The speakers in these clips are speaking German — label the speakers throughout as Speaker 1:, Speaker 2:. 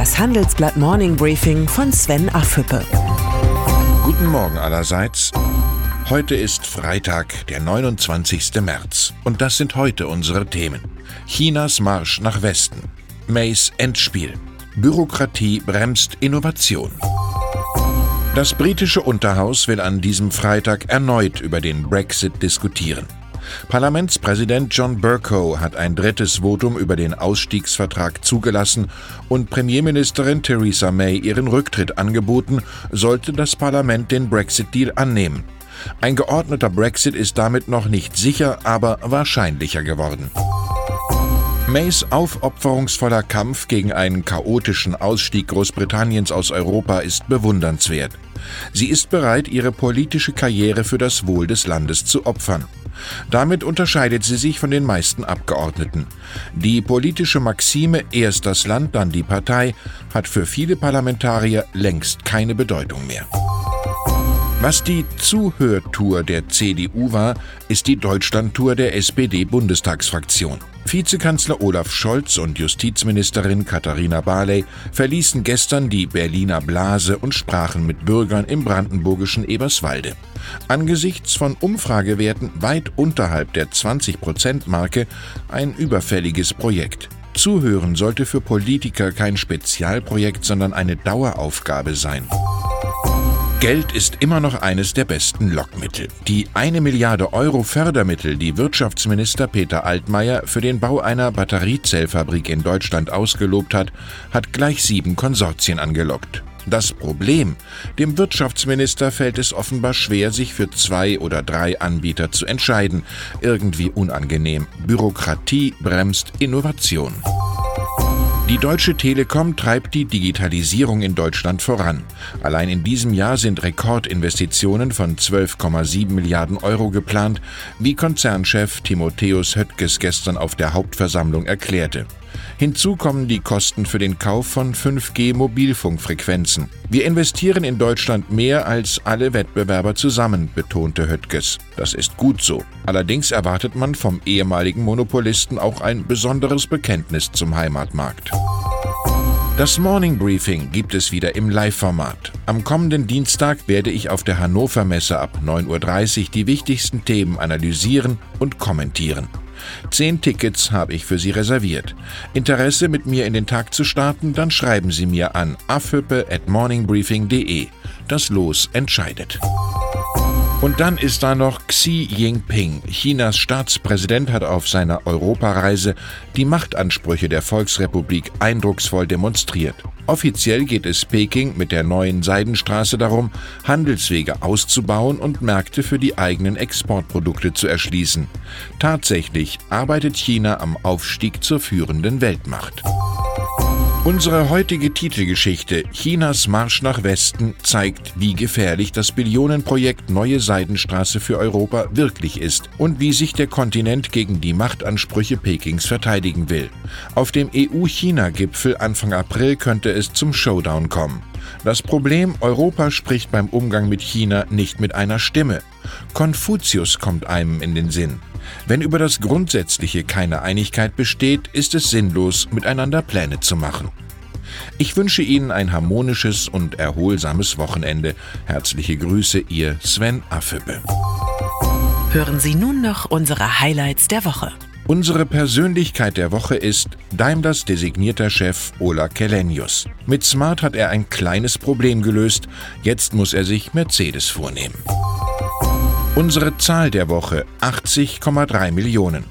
Speaker 1: Das Handelsblatt Morning Briefing von Sven Affüppe.
Speaker 2: Guten Morgen allerseits. Heute ist Freitag, der 29. März. Und das sind heute unsere Themen. Chinas Marsch nach Westen. Mays Endspiel. Bürokratie bremst Innovation. Das britische Unterhaus will an diesem Freitag erneut über den Brexit diskutieren. Parlamentspräsident John Bercow hat ein drittes Votum über den Ausstiegsvertrag zugelassen und Premierministerin Theresa May ihren Rücktritt angeboten, sollte das Parlament den Brexit-Deal annehmen. Ein geordneter Brexit ist damit noch nicht sicher, aber wahrscheinlicher geworden. Mays aufopferungsvoller Kampf gegen einen chaotischen Ausstieg Großbritanniens aus Europa ist bewundernswert. Sie ist bereit, ihre politische Karriere für das Wohl des Landes zu opfern. Damit unterscheidet sie sich von den meisten Abgeordneten. Die politische Maxime erst das Land, dann die Partei hat für viele Parlamentarier längst keine Bedeutung mehr. Was die Zuhörtour der CDU war, ist die Deutschlandtour der SPD-Bundestagsfraktion. Vizekanzler Olaf Scholz und Justizministerin Katharina Barley verließen gestern die Berliner Blase und sprachen mit Bürgern im brandenburgischen Eberswalde. Angesichts von Umfragewerten weit unterhalb der 20-Prozent-Marke ein überfälliges Projekt. Zuhören sollte für Politiker kein Spezialprojekt, sondern eine Daueraufgabe sein. Geld ist immer noch eines der besten Lockmittel. Die eine Milliarde Euro Fördermittel, die Wirtschaftsminister Peter Altmaier für den Bau einer Batteriezellfabrik in Deutschland ausgelobt hat, hat gleich sieben Konsortien angelockt. Das Problem, dem Wirtschaftsminister fällt es offenbar schwer, sich für zwei oder drei Anbieter zu entscheiden. Irgendwie unangenehm. Bürokratie bremst Innovation. Die Deutsche Telekom treibt die Digitalisierung in Deutschland voran. Allein in diesem Jahr sind Rekordinvestitionen von 12,7 Milliarden Euro geplant, wie Konzernchef Timotheus Höttges gestern auf der Hauptversammlung erklärte. Hinzu kommen die Kosten für den Kauf von 5G-Mobilfunkfrequenzen. Wir investieren in Deutschland mehr als alle Wettbewerber zusammen, betonte Höttges. Das ist gut so. Allerdings erwartet man vom ehemaligen Monopolisten auch ein besonderes Bekenntnis zum Heimatmarkt. Das Morning Briefing gibt es wieder im Live-Format. Am kommenden Dienstag werde ich auf der Hannover Messe ab 9.30 Uhr die wichtigsten Themen analysieren und kommentieren. Zehn Tickets habe ich für Sie reserviert. Interesse, mit mir in den Tag zu starten? Dann schreiben Sie mir an afhüppe at morningbriefing.de. Das Los entscheidet. Und dann ist da noch Xi Jinping. Chinas Staatspräsident hat auf seiner Europareise die Machtansprüche der Volksrepublik eindrucksvoll demonstriert. Offiziell geht es Peking mit der neuen Seidenstraße darum, Handelswege auszubauen und Märkte für die eigenen Exportprodukte zu erschließen. Tatsächlich arbeitet China am Aufstieg zur führenden Weltmacht. Unsere heutige Titelgeschichte Chinas Marsch nach Westen zeigt, wie gefährlich das Billionenprojekt Neue Seidenstraße für Europa wirklich ist und wie sich der Kontinent gegen die Machtansprüche Pekings verteidigen will. Auf dem EU-China-Gipfel Anfang April könnte es zum Showdown kommen. Das Problem, Europa spricht beim Umgang mit China nicht mit einer Stimme. Konfuzius kommt einem in den Sinn. Wenn über das Grundsätzliche keine Einigkeit besteht, ist es sinnlos, miteinander Pläne zu machen. Ich wünsche Ihnen ein harmonisches und erholsames Wochenende. Herzliche Grüße, Ihr Sven Affebe.
Speaker 1: Hören Sie nun noch unsere Highlights der Woche.
Speaker 2: Unsere Persönlichkeit der Woche ist Daimlers designierter Chef Ola Kelenius. Mit Smart hat er ein kleines Problem gelöst, jetzt muss er sich Mercedes vornehmen. Unsere Zahl der Woche 80,3 Millionen.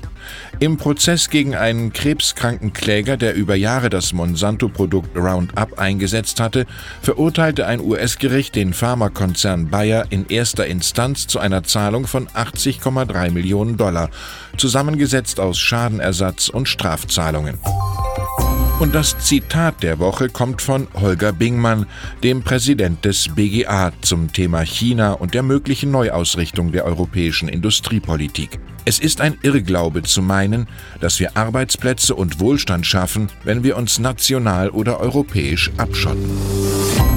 Speaker 2: Im Prozess gegen einen krebskranken Kläger, der über Jahre das Monsanto-Produkt Roundup eingesetzt hatte, verurteilte ein US-Gericht den Pharmakonzern Bayer in erster Instanz zu einer Zahlung von 80,3 Millionen Dollar, zusammengesetzt aus Schadenersatz und Strafzahlungen. Und das Zitat der Woche kommt von Holger Bingmann, dem Präsident des BGA, zum Thema China und der möglichen Neuausrichtung der europäischen Industriepolitik. Es ist ein Irrglaube zu meinen, dass wir Arbeitsplätze und Wohlstand schaffen, wenn wir uns national oder europäisch abschotten.